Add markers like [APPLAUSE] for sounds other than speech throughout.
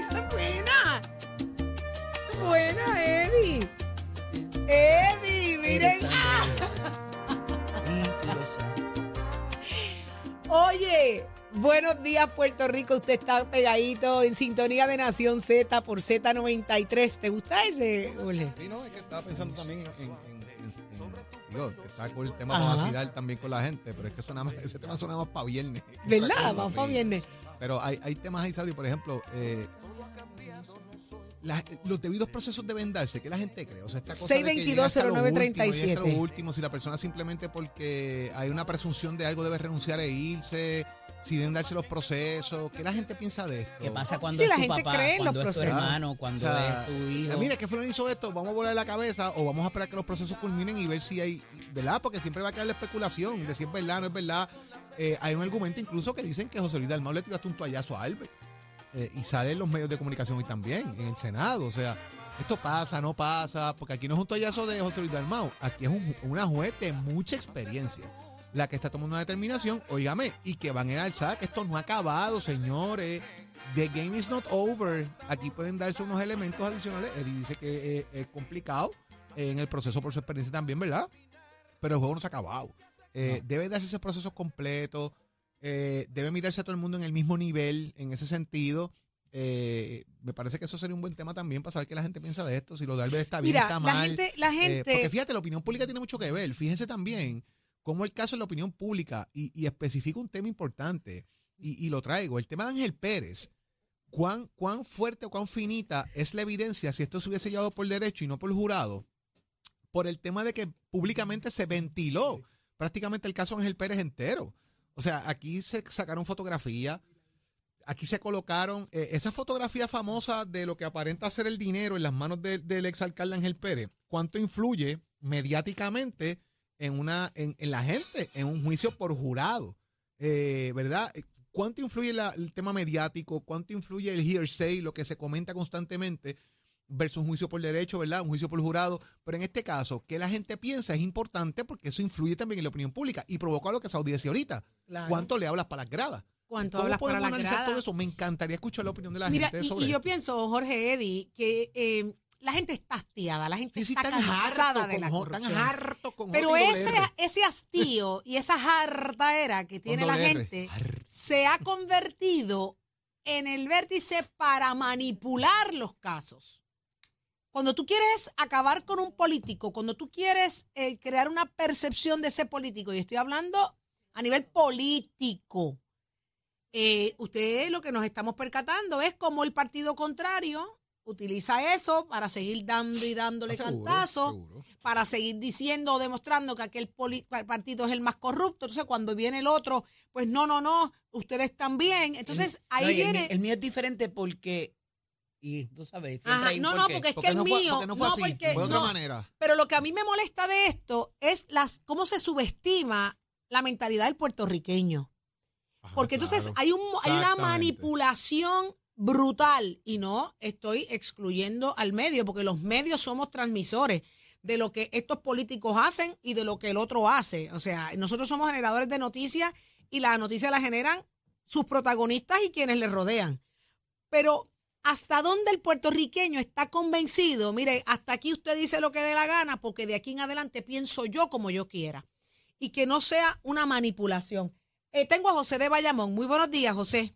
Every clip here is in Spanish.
esa es buena. Buena, Eddie. Eddie, miren. Ah. [LAUGHS] Oye, buenos días Puerto Rico. Usted está pegadito en sintonía de Nación Z por Z93. ¿Te gusta ese, Jorge? Sí, no, es que estaba pensando también en, en- en- en- digo, que está con el tema Ajá. para vacilar también con la gente, pero es que suena más, ese tema suena más para viernes. ¿Verdad? [LAUGHS] Vamos para viernes. Pero hay, hay temas ahí, Sabri, por ejemplo, eh, la- los debidos procesos deben darse. ¿Qué la gente cree? O sea, esta cosa de que llega hasta lo 622-0937. lo último, si la persona simplemente porque hay una presunción de algo debe renunciar e irse, si deben darse los procesos. ¿Qué la gente piensa de esto? ¿Qué pasa cuando es la tu gente papá, cree en los cuando tu procesos. hermano, O cuando sea, es tu hijo? Mira, que fulano hizo esto, vamos a volar la cabeza o vamos a esperar que los procesos culminen y ver si hay, ¿verdad? Porque siempre va a quedar la especulación de si es verdad o no es verdad. Eh, hay un argumento incluso que dicen que José Luis Dalmau le tiraste un toallazo a Albert. Eh, y sale en los medios de comunicación hoy también, en el Senado. O sea, esto pasa, no pasa, porque aquí no es un toallazo de José Luis Dalmau, aquí es un- una juez de mucha experiencia la que está tomando una determinación, óigame, y que van a alzar que esto no ha acabado, señores. The game is not over. Aquí pueden darse unos elementos adicionales. Eddie dice que eh, es complicado en el proceso por su experiencia también, ¿verdad? Pero el juego no se ha acabado. Eh, Debe darse ese proceso completo. Eh, debe mirarse a todo el mundo en el mismo nivel, en ese sentido. Eh, me parece que eso sería un buen tema también para saber qué la gente piensa de esto, si lo de Albert está bien, Mira, está la mal. gente, la Eh, gente. porque fíjate, la opinión pública tiene mucho que ver. Fíjense también cómo el caso de la opinión pública, y, y especifico un tema importante, y, y lo traigo, el tema de Ángel Pérez. ¿Cuán, ¿Cuán fuerte o cuán finita es la evidencia si esto se hubiese llevado por derecho y no por jurado? Por el tema de que públicamente se ventiló prácticamente el caso Ángel Pérez entero. O sea, aquí se sacaron fotografías, aquí se colocaron eh, esa fotografía famosa de lo que aparenta ser el dinero en las manos de- del exalcalde Ángel Pérez. ¿Cuánto influye mediáticamente en, una, en, la gente, en un juicio por jurado? Eh, ¿Verdad? ¿Cuánto influye el tema mediático? ¿Cuánto influye el hearsay, lo que se comenta constantemente? Versus un juicio por derecho, ¿verdad? Un juicio por jurado. Pero en este caso, que la gente piensa es importante porque eso influye también en la opinión pública y provoca lo que Saudi decía ahorita. Claro. ¿Cuánto le hablas para las gradas? ¿Cuánto ¿Cómo hablas para podemos las analizar gradas? todo eso? Me encantaría escuchar la opinión de la Mira, gente y, sobre y yo esto. pienso, Jorge Eddy, que eh, la gente está hastiada, la gente Sí, está tan cansada de la con tan corrupción. harto con Pero y ese, ese hastío y esa jartaera que tiene la gente se ha convertido en el vértice para manipular los casos. Cuando tú quieres acabar con un político, cuando tú quieres eh, crear una percepción de ese político, y estoy hablando a nivel político, eh, usted lo que nos estamos percatando es como el partido contrario utiliza eso para seguir dando y dándole Ah, seguro, cantazo seguro. para seguir diciendo o demostrando que aquel partido es el más corrupto. Entonces, cuando viene el otro, pues no, no, no, ustedes también. Entonces, ahí No, y el viene. El, mío es diferente porque. Y tú sabes, siempre Ajá, hay un no, no, porqué. porque es que Porque el no fue, mío. porque no fue así, porque- fue de otra no. manera. Pero lo que a mí me molesta de esto es las cómo se subestima la mentalidad del puertorriqueño. Ajá, Porque entonces claro. hay, un, hay una Exactamente. manipulación brutal y no estoy excluyendo al medio porque los medios somos transmisores de lo que estos políticos hacen y de lo que el otro hace. O sea, nosotros somos generadores de noticias y las noticias las generan sus protagonistas y quienes les rodean. Pero ¿hasta dónde el puertorriqueño está convencido? Mire, hasta aquí usted dice lo que dé la gana porque de aquí en adelante pienso yo como yo quiera y que no sea una manipulación. Eh, tengo a José de Bayamón. Muy buenos días, José.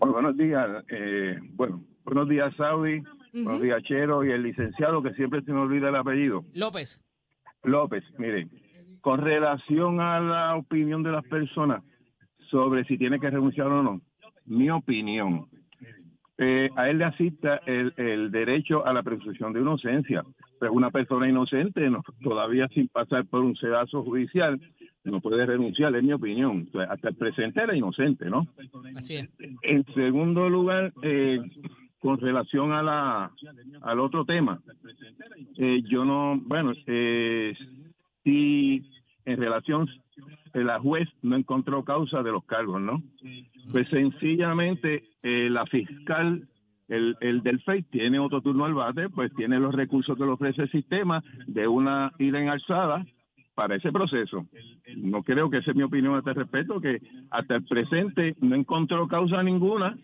Muy buenos días. eh, bueno, buenos días, Saudi. Buenos días, Chero. Y el licenciado, que siempre se me olvida el apellido. López. López, mire, con relación a la opinión de las personas sobre si tiene que renunciar o no, mi opinión, eh, a él le asista el, el derecho a la presunción de inocencia. Pues una persona inocente, no- todavía sin pasar por un sedazo judicial, no puede renunciar, es mi opinión. O sea, hasta el presente era inocente, ¿no? Así es. En segundo lugar, eh, con relación a la al otro tema, eh, yo no, bueno, eh, si en relación la juez no encontró causa de los cargos, ¿no? Pues sencillamente eh, la fiscal el, el del FEI tiene otro turno al bate, pues tiene los recursos que le ofrece el sistema de una ida en alzada para ese proceso. No creo que esa es mi opinión a este respecto, que hasta el presente no encontró causa ninguna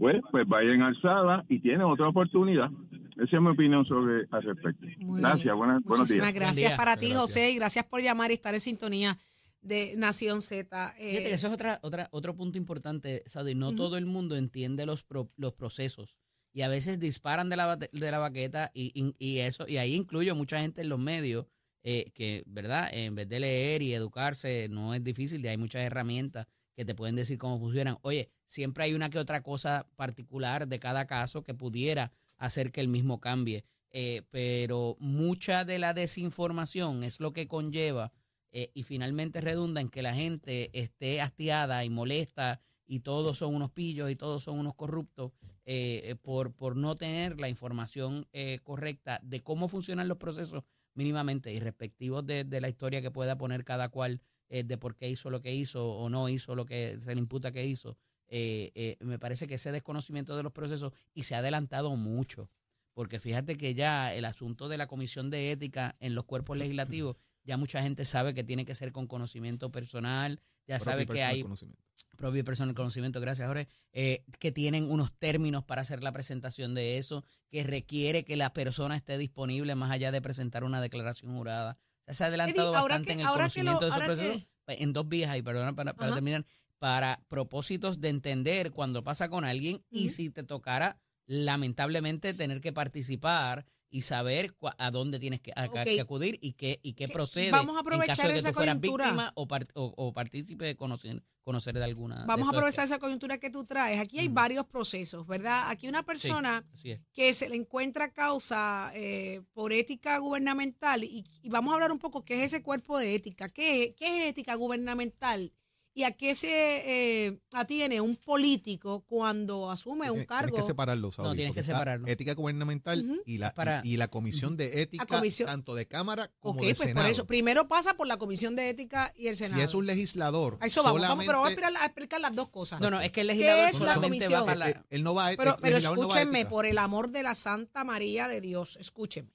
pues, pues vaya en alzada y tiene otra oportunidad. Esa es mi opinión sobre al respecto. Muy Gracias, buenas, buenos días. Muchísimas gracias día. para ti, Gracias. José, y gracias por llamar y estar en sintonía de Nación Z. Eh, Fíjate eso es otra, otra, otro punto importante, Saudi. No todo el mundo entiende los, pro- los procesos y a veces disparan de la, de la baqueta y, y- y eso y ahí incluyo mucha gente en los medios eh, que, ¿verdad? En vez de leer y educarse, no es difícil, hay muchas herramientas que te pueden decir cómo funcionan. Oye, siempre hay una que otra cosa particular de cada caso que pudiera hacer que el mismo cambie. Eh, pero mucha de la desinformación es lo que conlleva eh, y finalmente redunda en que la gente esté hastiada y molesta y todos son unos pillos y todos son unos corruptos eh, eh, por, por no tener la información correcta de cómo funcionan los procesos mínimamente y respectivos de, de la historia que pueda poner cada cual de por qué hizo lo que hizo o no hizo lo que se le imputa que hizo. Me parece que ese desconocimiento de los procesos y se ha adelantado mucho, porque fíjate que ya el asunto de la comisión de ética en los cuerpos legislativos, ya mucha gente sabe que tiene que ser con conocimiento personal, ya Propio sabe y que personal hay conocimiento. propio y personal conocimiento, gracias Jorge, eh, que tienen unos términos para hacer la presentación de eso, que requiere que la persona esté disponible más allá de presentar una declaración jurada. O sea, se ha adelantado Eddie, bastante que- en el lo- conocimiento de esos ahora que- procesos Pues, en dos vías ahí, perdona para, terminar, para propósitos de entender cuando pasa con alguien y si te tocara lamentablemente tener que participar y saber cua- a dónde tienes que, a- que acudir y qué, y qué procede vamos a en aprovechar caso de que esa tú fueras coyuntura. víctima o, par- o, o partícipe de conocer, conocer de alguna. de Vamos a aprovechar esa coyuntura que tú traes. Aquí hay Ujú. varios procesos, ¿verdad? Aquí una persona es. que se le encuentra causa eh, por ética gubernamental y, y vamos a hablar un poco qué es ese cuerpo de ética, qué, qué es ética gubernamental y a qué se eh, atiene un político cuando asume un cargo. Tienes que separarlo, Saudi, No, tienes porque que está separarlo. Ética gubernamental Ujú. y, la, para- y, y la comisión de ética, comisión- tanto de Cámara como ok, de pues Senado. por eso, primero pasa por la Comisión de Ética y el si Senado. es un legislador, a eso vamos, vamos, solamente, pero vamos a explicar, a explicar las dos cosas. No, no, es que el legislador es la solamente va comisión? para la. él, él no va a Pero, el pero legislador no va a escúchenme, ética. por el amor de la Santa María de Dios, escúchenme.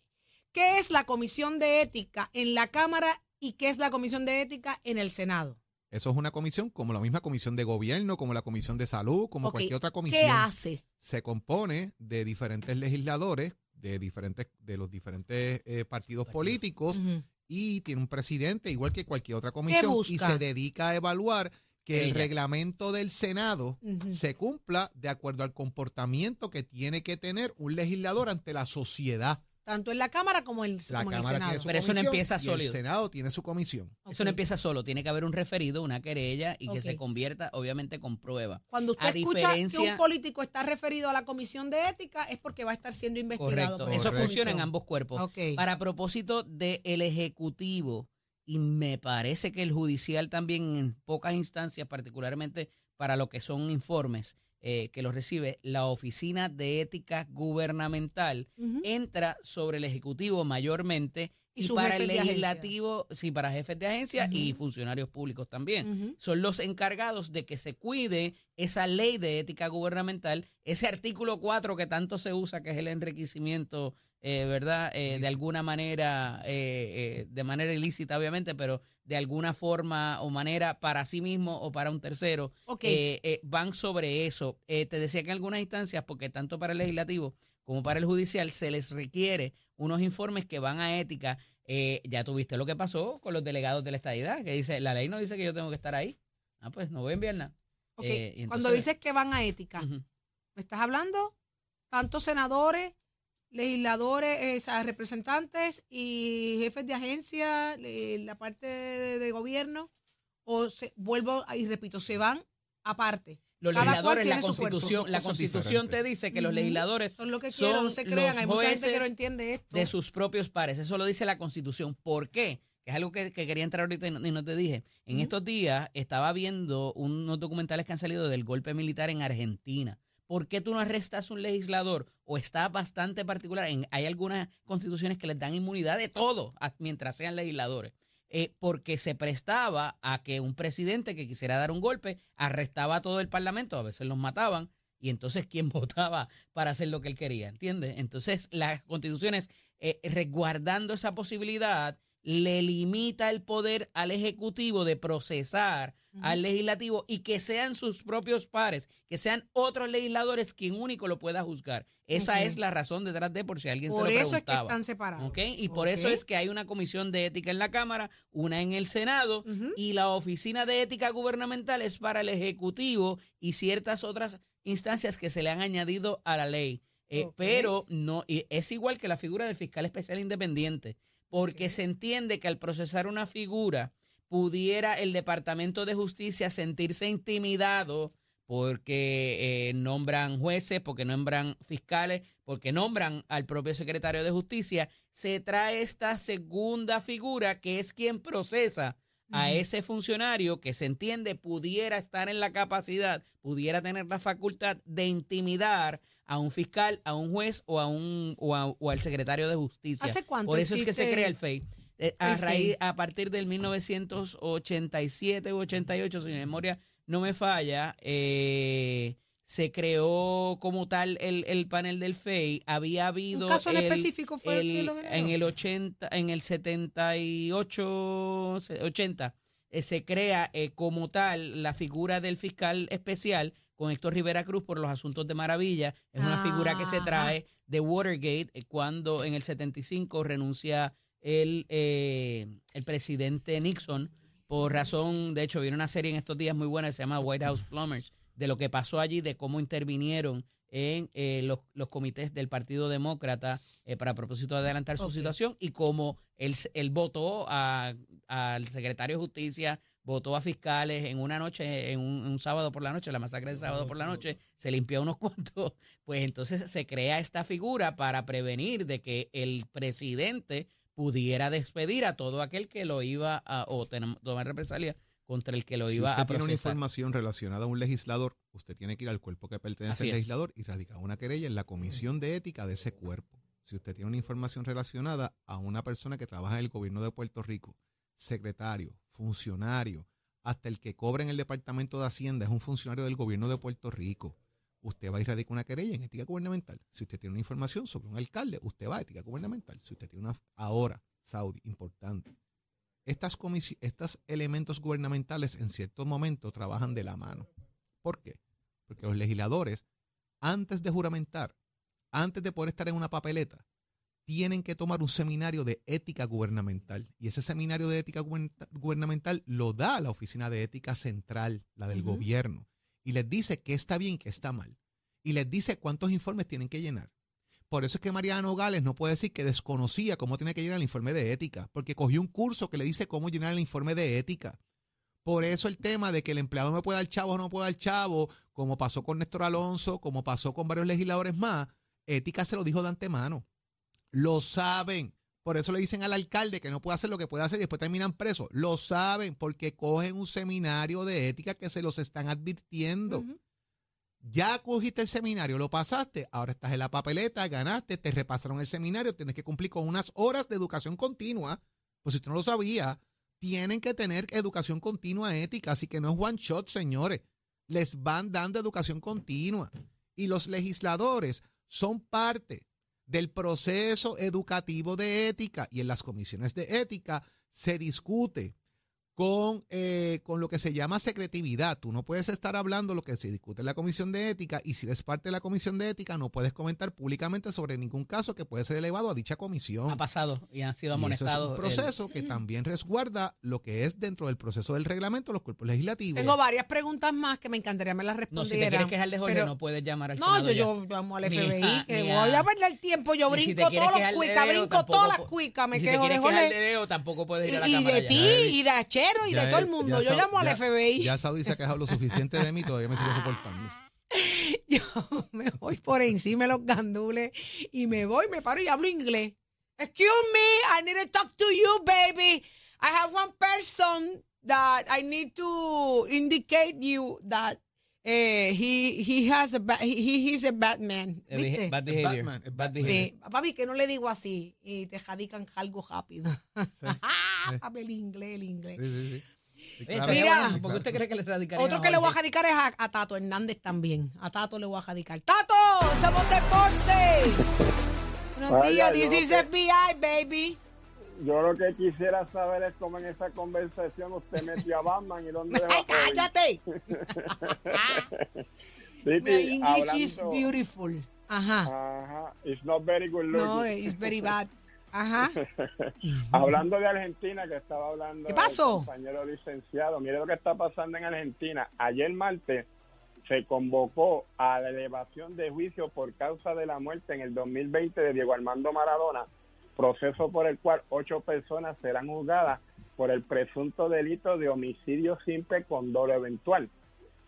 ¿Qué es la Comisión de Ética en la Cámara y qué es la Comisión de Ética en el Senado? Eso es una comisión como la misma comisión de gobierno, como la comisión de salud, como cualquier otra ¿Qué comisión. hace? Se compone de diferentes legisladores, de diferentes, de los diferentes eh, partidos políticos, y tiene un presidente, igual que cualquier otra comisión, y busca? se dedica a evaluar que el reglamento del Senado se cumpla de acuerdo al comportamiento que tiene que tener un legislador ante la sociedad. Tanto en la Cámara como en, La como en el Cámara Senado. tiene su Pero eso no comisión empieza y sólido. El Senado tiene su comisión. Eso no empieza solo, tiene que haber un referido, una querella y que se convierta, obviamente, con prueba. Cuando usted A escucha que un político está referido a la Comisión de Ética es porque va a estar siendo investigado. Correcto. Eso funciona en ambos cuerpos. Para propósito del Ejecutivo, y me parece que el judicial también en pocas instancias, particularmente para lo que son informes eh, que los recibe, la Oficina de Ética Gubernamental entra sobre el Ejecutivo mayormente Y para el legislativo, sí, para jefes de agencia y funcionarios públicos también. Son los encargados de que se cuide esa ley de ética gubernamental, ese artículo 4 que tanto se usa, que es el enriquecimiento, eh, ¿verdad? Eh, de alguna manera, eh, eh, de manera ilícita obviamente, pero de alguna forma o manera para sí mismo o para un tercero, Ok. eh, eh, van sobre eso. Eh, te decía que en algunas instancias, porque tanto para el legislativo como para el judicial se les requiere unos informes que van a ética. Eh, ya tuviste lo que pasó con los delegados de la estadidad, que dice, la ley no dice que yo tengo que estar ahí. Ah, pues no voy a enviar nada. Eh, Cuando dices que van a ética. ¿me estás hablando? Tantos senadores, legisladores, eh, o sea, representantes y jefes de agencia, la parte de, de gobierno, o se, vuelvo y repito, se van aparte. Los Cada cual legisladores, la tiene su cuerpo. constitución, la constitución te dice que los legisladores Son lo que son quiero, no se crean, los hay mucha gente que no jueces entiende esto. de sus propios pares. Eso lo dice la Constitución. ¿Por qué? Que es algo que, que quería entrar ahorita y no, y no te dije. En estos días estaba viendo unos documentales que han salido del golpe militar en Argentina. ¿Por qué tú no arrestas un legislador? O está bastante particular. Hay algunas constituciones que les dan inmunidad de todo a- mientras sean legisladores. Eh, porque se prestaba a que un presidente que quisiera dar un golpe arrestaba a todo el parlamento, a veces los mataban, y entonces quién [LAUGHS] votaba para hacer lo que él quería, ¿entiendes? Entonces las constituciones eh, resguardando esa posibilidad le limita el poder al Ejecutivo de procesar al Legislativo y que sean sus propios pares, que sean otros legisladores quien único lo pueda juzgar. Esa es la razón detrás de, por si alguien Por se lo eso es que preguntaba. están separados. Y por eso es que hay una comisión de ética en la Cámara, una en el Senado, y la oficina de ética gubernamental es para el Ejecutivo y ciertas otras instancias que se le han añadido a la ley. Eh. Pero no y es igual que la figura del fiscal especial independiente, porque se entiende que al procesar una figura pudiera el Departamento de Justicia sentirse intimidado porque eh, nombran jueces, porque nombran fiscales, porque nombran al propio secretario de Justicia, se trae esta segunda figura que es quien procesa a ese funcionario que se entiende pudiera estar en la capacidad, pudiera tener la facultad de intimidar a un fiscal, a un juez o a un o, a- o al secretario de justicia. ¿Hace cuánto Por eso es que se crea el FEI. Eh, a el raíz, FEI? a partir del 1987 u 88, si mi memoria no me falla, eh, se creó como tal el, el panel del FEI. Había habido ¿Un caso en el- específico fue el, que lo en el 80, en el 78, se- 80, eh, se crea eh, como tal la figura del fiscal especial con Héctor Rivera Cruz por los asuntos de Maravilla. Es una figura que se trae de Watergate eh, cuando en el 75 renuncia el, eh, el presidente Nixon por razón, de hecho, viene una serie en estos días muy buena que se llama White House Plumbers, de lo que pasó allí, de cómo intervinieron en eh, los, los comités del Partido Demócrata eh, para propósito de adelantar su situación y cómo él, él votó a- al secretario de Justicia, votó a fiscales en una noche, en un, un sábado por la noche, la masacre de sábado por la noche, se limpió unos [LAUGHS] cuantos, pues entonces se crea esta figura para prevenir de que el presidente pudiera despedir a todo aquel que lo iba a, o tomar represalia contra el que lo Si iba usted a tiene una información relacionada a un legislador, usted tiene que ir al cuerpo que pertenece al legislador y radicar una querella en la comisión de ética de ese cuerpo. Si usted tiene una información relacionada a una persona que trabaja en el gobierno de Puerto Rico, secretario, funcionario, hasta el que cobra en el Departamento de Hacienda es un funcionario del gobierno de Puerto Rico. Usted va y radica una querella en ética gubernamental. Si usted tiene una información sobre un alcalde, usted va a ética gubernamental. Si usted tiene una... Ahora, Saudi, importante. Estas estos elementos gubernamentales en ciertos momentos trabajan de la mano. ¿Por qué? Porque los legisladores, antes de juramentar, antes de poder estar en una papeleta, tienen que tomar un seminario de ética gubernamental. Y ese seminario de ética guberna- gubernamental lo da la Oficina de Ética Central, la del gobierno. Y les dice qué está bien y qué está mal. Y les dice cuántos informes tienen que llenar. Por eso es que Mariana Nogales no puede decir que desconocía cómo tiene que llenar el informe de ética, porque cogió un curso que le dice cómo llenar el informe de ética. Por eso el tema de que el empleado me puede dar chavo o no puede dar chavo, como pasó con Néstor Alonso, como pasó con varios legisladores más, ética se lo dijo de antemano. Lo saben. Por eso le dicen al alcalde que no puede hacer lo que puede hacer y después terminan presos. Lo saben porque cogen un seminario de ética que se los están advirtiendo. Ya cogiste el seminario, lo pasaste, ahora estás en la papeleta, ganaste, te repasaron el seminario, tienes que cumplir con unas horas de educación continua. Pues si usted no lo sabía, tienen que tener educación continua ética, así que no es one shot, señores. Les van dando educación continua. Y los legisladores son parte del proceso educativo de ética y en las comisiones de ética se discute con, eh, con lo que se llama secretividad. Tú no puedes estar hablando lo que se discute en la comisión de ética y si eres parte de la comisión de ética no puedes comentar públicamente sobre ningún caso que puede ser elevado a dicha comisión. Ha pasado y han sido eso es amonestados. un el- proceso que también resguarda lo que es dentro del proceso del reglamento los cuerpos legislativos. Tengo varias preguntas más que me encantaría me las no, si te respondieran. quieres quejar de Jorge, pero- no puedes llamar al No, yo, yo llamo al FBI, a- que ni voy a- a perder tiempo, yo si brinco quieres todos los de cuicas, brinco todas las cuicas, me si quejo de de Jorge. Deo, tampoco puedes ir a la Y, cámara de ti, y de Y Ya de todo el mundo. Yo llamo al FBI. Ya Saudi se ha quejado lo suficiente de mí, todavía me sigue soportando. [LAUGHS] Yo me voy por encima de los gandules y me voy, me paro y hablo inglés. Excuse me, I need to talk to you, baby. I have one person that I need to indicate you that eh, he he has a ba- he, he- he's a bad man. Eh, ¿Viste? Bad behavior. Batman, Bad Batman. behavior. Sí, papi, que no le digo así y te jadican algo rápido. Sí. [LAUGHS] Papi, el inglés, el inglés. Sí, sí, sí. Sí, Oye, claro. Mira. bueno, ¿Por qué usted cree que le radicarían Otro que le voy a jadicar es a, a Tato Hernández también. A Tato le voy a jadicar. ¡Tato! ¡Somos deporte! Buenos Vaya, días, this is FBI, baby. Yo lo que quisiera saber es cómo en esa conversación usted metió a Batman y dónde dejó a ¡Ay, cállate! [LAUGHS] [LAUGHS] Titi, The English is beautiful. Ajá. Ajá, it's not very good looking. No, it's very [LAUGHS] bad. Ajá. Hablando de Argentina, que estaba hablando ¿Qué pasó? el compañero licenciado, mire lo que está pasando en Argentina. Ayer martes se convocó a la elevación de juicio por causa de la muerte en el 2020 de Diego Armando Maradona, proceso por el cual ocho personas serán juzgadas por el presunto delito de homicidio simple con dolo eventual.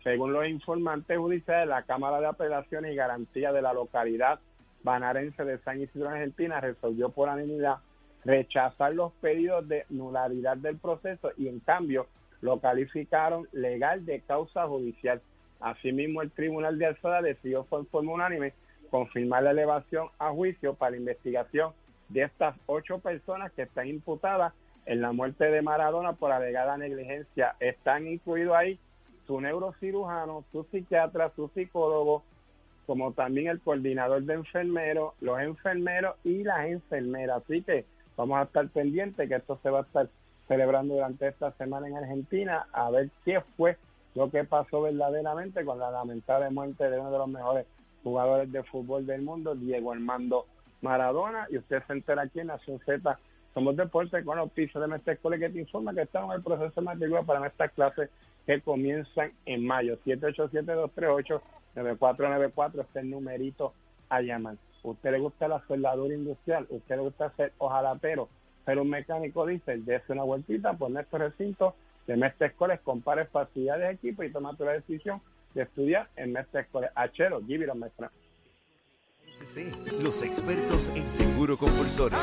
Según los informantes judiciales, la Cámara de Apelaciones y Garantía de la localidad banarense de San Isidro, Argentina, resolvió por unanimidad rechazar los pedidos de nulidad del proceso y en cambio lo calificaron legal de causa judicial. Asimismo, el Tribunal de Alzada decidió por forma unánime confirmar la elevación a juicio para la investigación de estas ocho personas que están imputadas en la muerte de Maradona por alegada negligencia. Están incluidos ahí su neurocirujano, su psiquiatra, su psicólogo, como también el coordinador de enfermeros, los enfermeros y las enfermeras. Así que vamos a estar pendientes que esto se va a estar celebrando durante esta semana en Argentina a ver qué fue lo que pasó verdaderamente con la lamentable muerte de uno de los mejores jugadores de fútbol del mundo, Diego Armando Maradona. Y usted se entera aquí en Nación Z. Somos deportes con pisos de Mestre Escuela que te informa que estamos en el proceso de matrícula para nuestras clases que comienzan en mayo. 787-238-9494 este es el numerito a llamar. ¿Usted le gusta la soldadura industrial? ¿Usted le gusta ser ojalatero? Ser un mecánico diésel? Dese una vueltita por nuestro recinto de Mestre Escoles, compare facilidades de equipo y toma tu decisión de estudiar en Mestre Escoles. Achero, give it a los expertos en seguro compulsorio.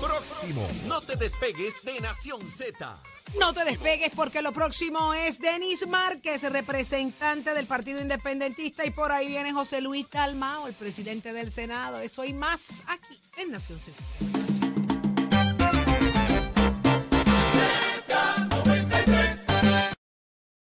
Próximo, no te despegues de Nación Z. No te despegues porque lo próximo es Denis Márquez, representante del Partido Independentista, y por ahí viene José Luis Dalmao, el presidente del Senado. Eso y más aquí en Nación Z.